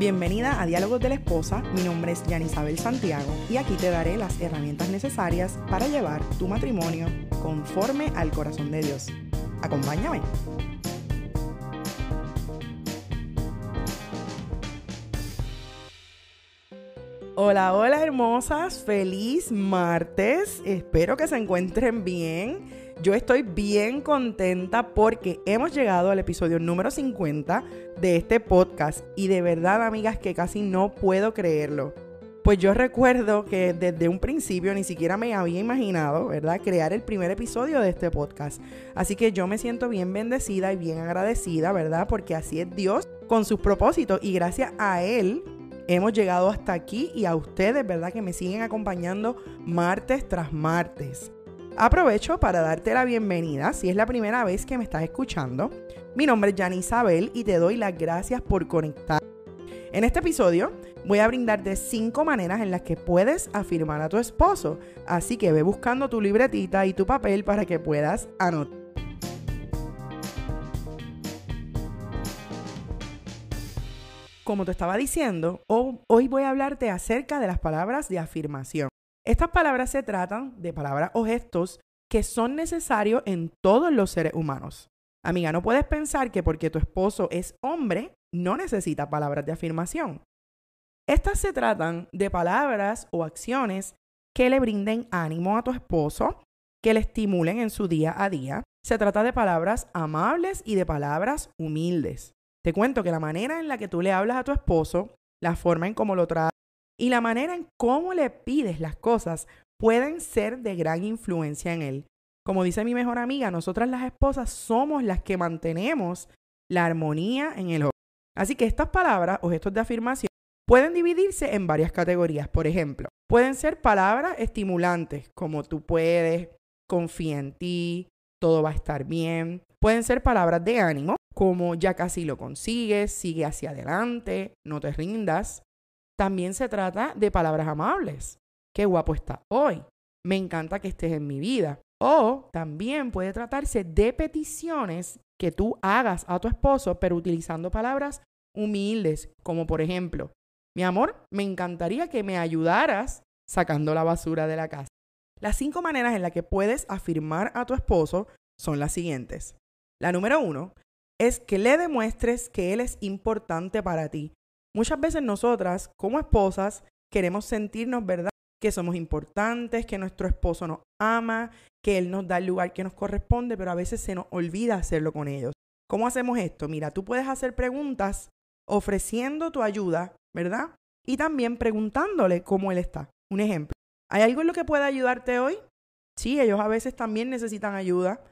Bienvenida a Diálogos de la Esposa, mi nombre es Yanisabel Santiago y aquí te daré las herramientas necesarias para llevar tu matrimonio conforme al corazón de Dios. Acompáñame. Hola, hola hermosas, feliz martes, espero que se encuentren bien. Yo estoy bien contenta porque hemos llegado al episodio número 50 de este podcast y de verdad amigas que casi no puedo creerlo. Pues yo recuerdo que desde un principio ni siquiera me había imaginado, ¿verdad?, crear el primer episodio de este podcast. Así que yo me siento bien bendecida y bien agradecida, ¿verdad? Porque así es Dios con sus propósitos y gracias a Él hemos llegado hasta aquí y a ustedes, ¿verdad?, que me siguen acompañando martes tras martes. Aprovecho para darte la bienvenida si es la primera vez que me estás escuchando. Mi nombre es Jan Isabel y te doy las gracias por conectar. En este episodio voy a brindarte cinco maneras en las que puedes afirmar a tu esposo, así que ve buscando tu libretita y tu papel para que puedas anotar. Como te estaba diciendo, hoy voy a hablarte acerca de las palabras de afirmación. Estas palabras se tratan de palabras o gestos que son necesarios en todos los seres humanos. Amiga, no puedes pensar que porque tu esposo es hombre, no necesita palabras de afirmación. Estas se tratan de palabras o acciones que le brinden ánimo a tu esposo, que le estimulen en su día a día. Se trata de palabras amables y de palabras humildes. Te cuento que la manera en la que tú le hablas a tu esposo, la forma en cómo lo tratas, y la manera en cómo le pides las cosas pueden ser de gran influencia en él. Como dice mi mejor amiga, nosotras las esposas somos las que mantenemos la armonía en el hogar. Así que estas palabras o gestos de afirmación pueden dividirse en varias categorías. Por ejemplo, pueden ser palabras estimulantes, como tú puedes, confía en ti, todo va a estar bien. Pueden ser palabras de ánimo, como ya casi lo consigues, sigue hacia adelante, no te rindas. También se trata de palabras amables. Qué guapo está hoy. Me encanta que estés en mi vida. O también puede tratarse de peticiones que tú hagas a tu esposo, pero utilizando palabras humildes, como por ejemplo, mi amor, me encantaría que me ayudaras sacando la basura de la casa. Las cinco maneras en las que puedes afirmar a tu esposo son las siguientes. La número uno es que le demuestres que él es importante para ti. Muchas veces nosotras, como esposas, queremos sentirnos, ¿verdad? Que somos importantes, que nuestro esposo nos ama, que él nos da el lugar que nos corresponde, pero a veces se nos olvida hacerlo con ellos. ¿Cómo hacemos esto? Mira, tú puedes hacer preguntas ofreciendo tu ayuda, ¿verdad? Y también preguntándole cómo él está. Un ejemplo. ¿Hay algo en lo que pueda ayudarte hoy? Sí, ellos a veces también necesitan ayuda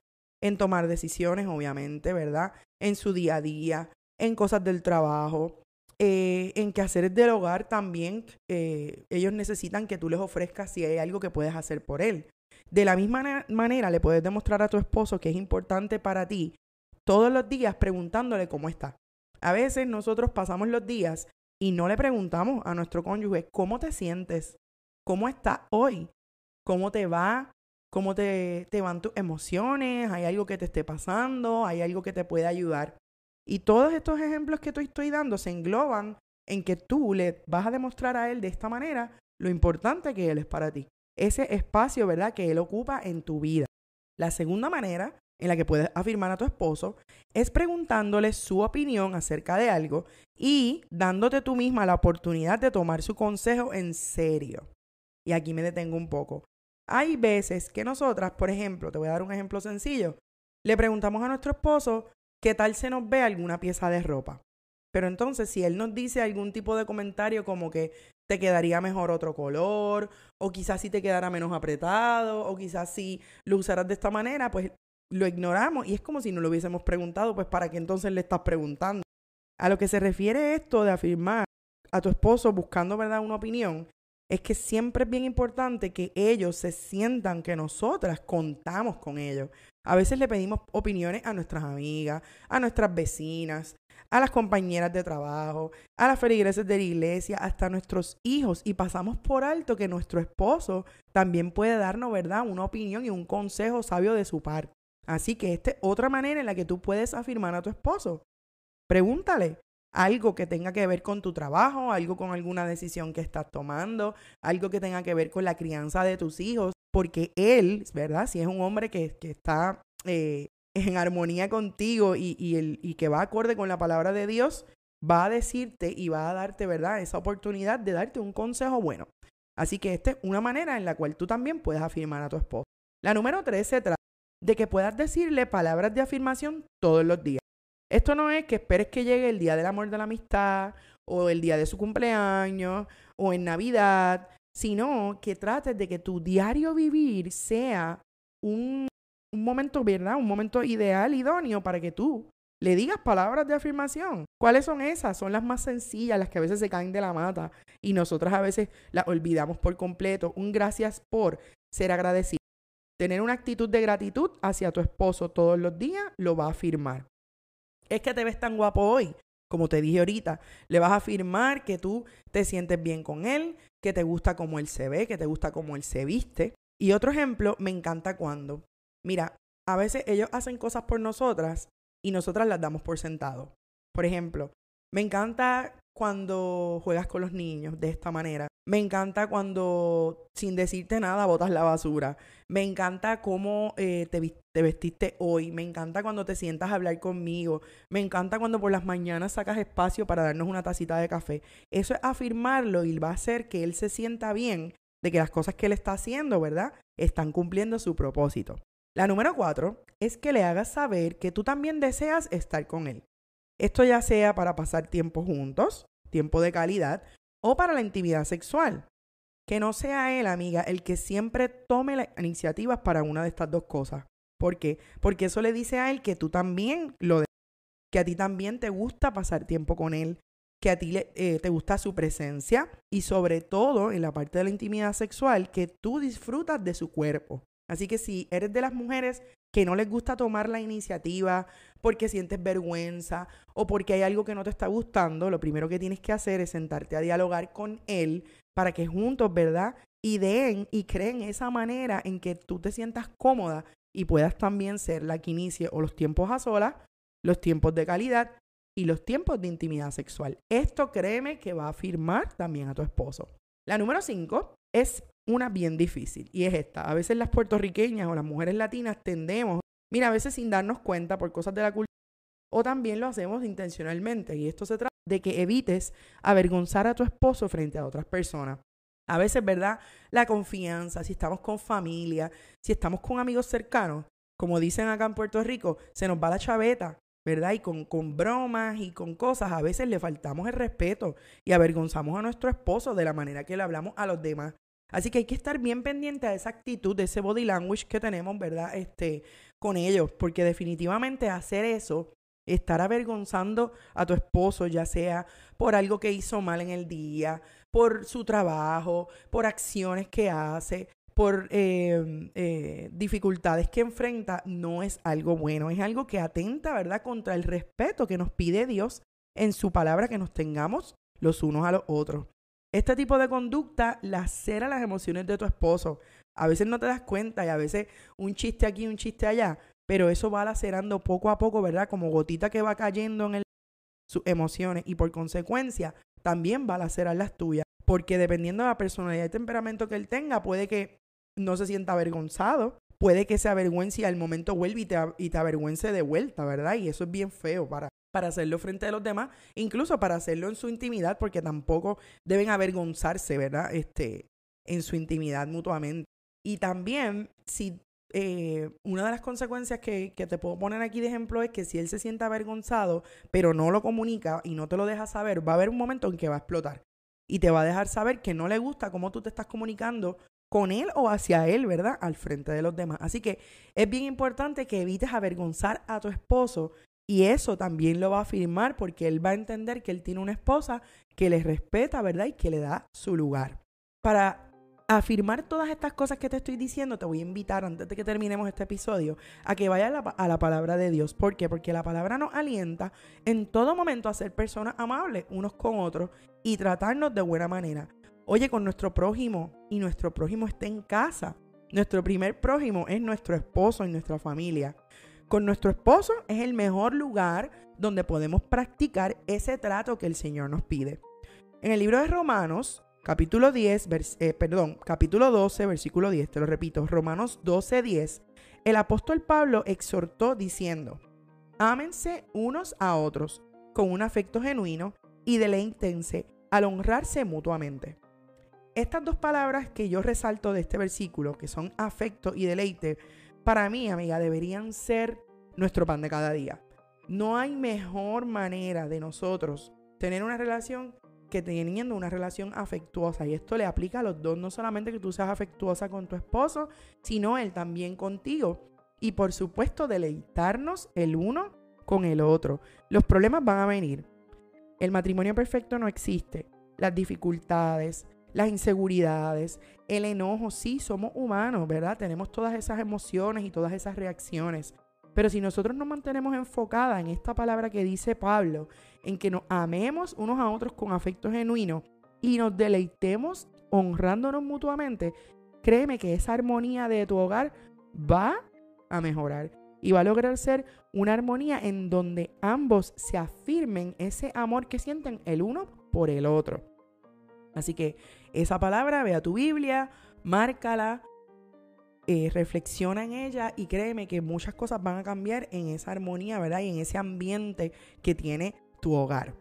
en tomar decisiones, obviamente, ¿verdad? En su día a día, en cosas del trabajo, eh, en quehaceres del hogar también eh, ellos necesitan que tú les ofrezcas si hay algo que puedes hacer por él. De la misma manera le puedes demostrar a tu esposo que es importante para ti todos los días preguntándole cómo está. A veces nosotros pasamos los días y no le preguntamos a nuestro cónyuge cómo te sientes, cómo está hoy, cómo te va, cómo te, te van tus emociones, hay algo que te esté pasando, hay algo que te puede ayudar. Y todos estos ejemplos que te estoy dando se engloban en que tú le vas a demostrar a él de esta manera lo importante que él es para ti. Ese espacio, ¿verdad?, que él ocupa en tu vida. La segunda manera en la que puedes afirmar a tu esposo es preguntándole su opinión acerca de algo y dándote tú misma la oportunidad de tomar su consejo en serio. Y aquí me detengo un poco. Hay veces que nosotras, por ejemplo, te voy a dar un ejemplo sencillo, le preguntamos a nuestro esposo ¿qué tal se nos ve alguna pieza de ropa? Pero entonces, si él nos dice algún tipo de comentario como que te quedaría mejor otro color, o quizás si te quedara menos apretado, o quizás si lo usaras de esta manera, pues lo ignoramos y es como si no lo hubiésemos preguntado, pues para qué entonces le estás preguntando. A lo que se refiere esto de afirmar a tu esposo buscando, ¿verdad?, una opinión, es que siempre es bien importante que ellos se sientan que nosotras contamos con ellos. A veces le pedimos opiniones a nuestras amigas, a nuestras vecinas, a las compañeras de trabajo, a las feligreses de la iglesia, hasta a nuestros hijos y pasamos por alto que nuestro esposo también puede darnos, ¿verdad?, una opinión y un consejo sabio de su parte. Así que esta es otra manera en la que tú puedes afirmar a tu esposo. Pregúntale, algo que tenga que ver con tu trabajo, algo con alguna decisión que estás tomando, algo que tenga que ver con la crianza de tus hijos, porque él, ¿verdad? Si es un hombre que, está eh, en armonía contigo y, y, el, y que va acorde con la palabra de Dios, va a decirte y va a darte, ¿verdad? Esa oportunidad de darte un consejo bueno. Así que esta es una manera en la cual tú también puedes afirmar a tu esposo. La número tres se trata de que puedas decirle palabras de afirmación todos los días. Esto no es que esperes que llegue el día del amor de la amistad o el día de su cumpleaños o en Navidad, sino que trates de que tu diario vivir sea un, momento, ¿verdad? Un momento ideal, idóneo para que tú le digas palabras de afirmación. ¿Cuáles son esas? Son las más sencillas, las que a veces se caen de la mata y nosotras a veces las olvidamos por completo. Un gracias por ser agradecido. Tener una actitud de gratitud hacia tu esposo todos los días lo va a afirmar es que te ves tan guapo hoy, como te dije ahorita, le vas a afirmar que tú te sientes bien con él, que te gusta cómo él se ve, que te gusta cómo él se viste. Y otro ejemplo, me encanta cuando, mira, a veces ellos hacen cosas por nosotras y nosotras las damos por sentado. Por ejemplo, me encanta cuando juegas con los niños de esta manera. Me encanta cuando sin decirte nada botas la basura. Me encanta cómo eh, te, te, vestiste hoy. Me encanta cuando te sientas a hablar conmigo. Me encanta cuando por las mañanas sacas espacio para darnos una tacita de café. Eso es afirmarlo y va a hacer que él se sienta bien de que las cosas que él está haciendo, ¿verdad? Están cumpliendo su propósito. La número cuatro es que le hagas saber que tú también deseas estar con él. Esto ya sea para pasar tiempo juntos, tiempo de calidad, o para la intimidad sexual. Que no sea él, amiga, el que siempre tome las iniciativas para una de estas dos cosas. ¿Por qué? Porque eso le dice a él que tú también lo que a ti también te gusta pasar tiempo con él, que a ti eh, te gusta su presencia y sobre todo en la parte de la intimidad sexual, que tú disfrutas de su cuerpo. Así que si eres de las mujeres que no les gusta tomar la iniciativa porque sientes vergüenza o porque hay algo que no te está gustando, lo primero que tienes que hacer es sentarte a dialogar con él para que juntos, ¿verdad? Ideen y creen esa manera en que tú te sientas cómoda y puedas también ser la que inicie o los tiempos a solas, los tiempos de calidad y los tiempos de intimidad sexual. Esto créeme que va a afirmar también a tu esposo. La número cinco es una bien difícil y es esta. A veces las puertorriqueñas o las mujeres latinas tendemos, mira, a veces sin darnos cuenta por cosas de la cultura, o también lo hacemos intencionalmente y esto se trata de que evites avergonzar a tu esposo frente a otras personas. A veces, ¿verdad? La confianza, si estamos con familia, si estamos con amigos cercanos, como dicen acá en Puerto Rico, se nos va la chaveta, ¿verdad? Y con, con bromas y con cosas, a veces le faltamos el respeto y avergonzamos a nuestro esposo de la manera que le hablamos a los demás. Así que hay que estar bien pendiente a esa actitud, de ese body language que tenemos, ¿verdad? Este, con ellos, porque definitivamente hacer eso, estar avergonzando a tu esposo, ya sea por algo que hizo mal en el día, por su trabajo, por acciones que hace, por em, eh, dificultades que enfrenta, no es algo bueno, es algo que atenta, ¿verdad?, contra el respeto que nos pide Dios en su palabra que nos tengamos los unos a los otros. Este tipo de conducta lacera las emociones de tu esposo. A veces no te das cuenta y a veces un chiste aquí, un chiste allá, pero eso va lacerando poco a poco, ¿verdad? Como gotita que va cayendo en sus emociones y por consecuencia también va a lacerar las tuyas. Porque dependiendo de la personalidad y temperamento que él tenga, puede que no se sienta avergonzado, puede que se avergüence y al momento te, y te avergüence de vuelta, ¿verdad? Y eso es bien feo para, para hacerlo frente a los demás, incluso para hacerlo en su intimidad, porque tampoco deben avergonzarse, ¿verdad? Este, en su intimidad mutuamente. Y también, si eh, una de las consecuencias que, que, te puedo poner aquí de ejemplo es que si él se siente avergonzado, pero no lo comunica y no te lo deja saber, va a haber un momento en que va a explotar. Y te va a dejar saber que no le gusta cómo tú te estás comunicando con él o hacia él, ¿verdad? Al frente de los demás. Así que es bien importante que evites avergonzar a tu esposo y eso también lo va a afirmar porque él va a entender que él tiene una esposa que le respeta, ¿verdad? Y que le da su lugar. Para afirmar todas estas cosas que te estoy diciendo, te voy a invitar antes de que terminemos este episodio a que vayas a la, palabra de Dios. ¿Por qué? Porque la palabra nos alienta en todo momento a ser personas amables unos con otros y tratarnos de buena manera. Oye, con nuestro prójimo y nuestro prójimo está en casa. Nuestro primer prójimo es nuestro esposo y nuestra familia con nuestro esposo es el mejor lugar donde podemos practicar ese trato que el Señor nos pide. En el libro de Romanos, capítulo 10, eh, perdón, capítulo 12, versículo 10, te lo repito, Romanos 12, 10, el apóstol Pablo exhortó diciendo, ámense unos a otros con un afecto genuino y deleítense al honrarse mutuamente. Estas dos palabras que yo resalto de este versículo, que son afecto y deleite, para mí, amiga, deberían ser nuestro pan de cada día. No hay mejor manera de nosotros tener una relación que teniendo una relación afectuosa. Y esto le aplica a los dos, no solamente que tú seas afectuosa con tu esposo, sino él también contigo. Y por supuesto, deleitarnos el uno con el otro. Los problemas van a venir. El matrimonio perfecto no existe. Las dificultades, las inseguridades, el enojo, sí, somos humanos, ¿verdad? Tenemos todas esas emociones y todas esas reacciones. Pero si nosotros nos mantenemos enfocadas en esta palabra que dice Pablo, en que nos amemos unos a otros con afecto genuino y nos deleitemos honrándonos mutuamente, créeme que esa armonía de tu hogar va a mejorar y va a lograr ser una armonía en donde ambos se afirmen ese amor que sienten el uno por el otro. Así que esa palabra, ve a tu Biblia, márcala, eh, reflexiona en ella y créeme que muchas cosas van a cambiar en esa armonía, ¿verdad? Y en ese ambiente que tiene tu hogar.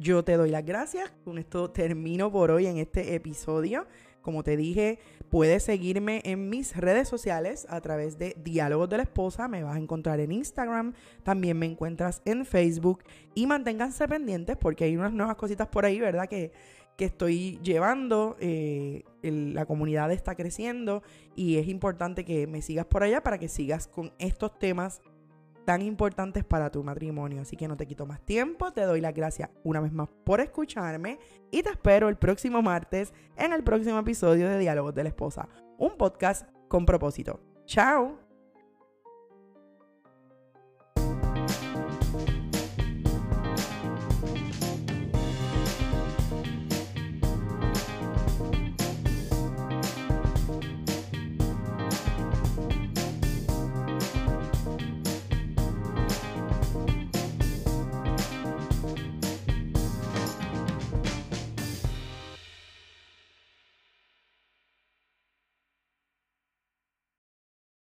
Yo te doy las gracias. Con esto termino por hoy en este episodio. Como te dije, puedes seguirme en mis redes sociales a través de Diálogos de la Esposa. Me vas a encontrar en Instagram. También me encuentras en Facebook. Y manténganse pendientes porque hay unas nuevas cositas por ahí, ¿verdad? Que que estoy llevando. Eh, la comunidad está creciendo y es importante que me sigas por allá para que sigas con estos temas tan importantes para tu matrimonio. Así que no te quito más tiempo, te doy las gracias una vez más por escucharme y te espero el próximo martes en el próximo episodio de Diálogos de la Esposa, un podcast con propósito. Chao.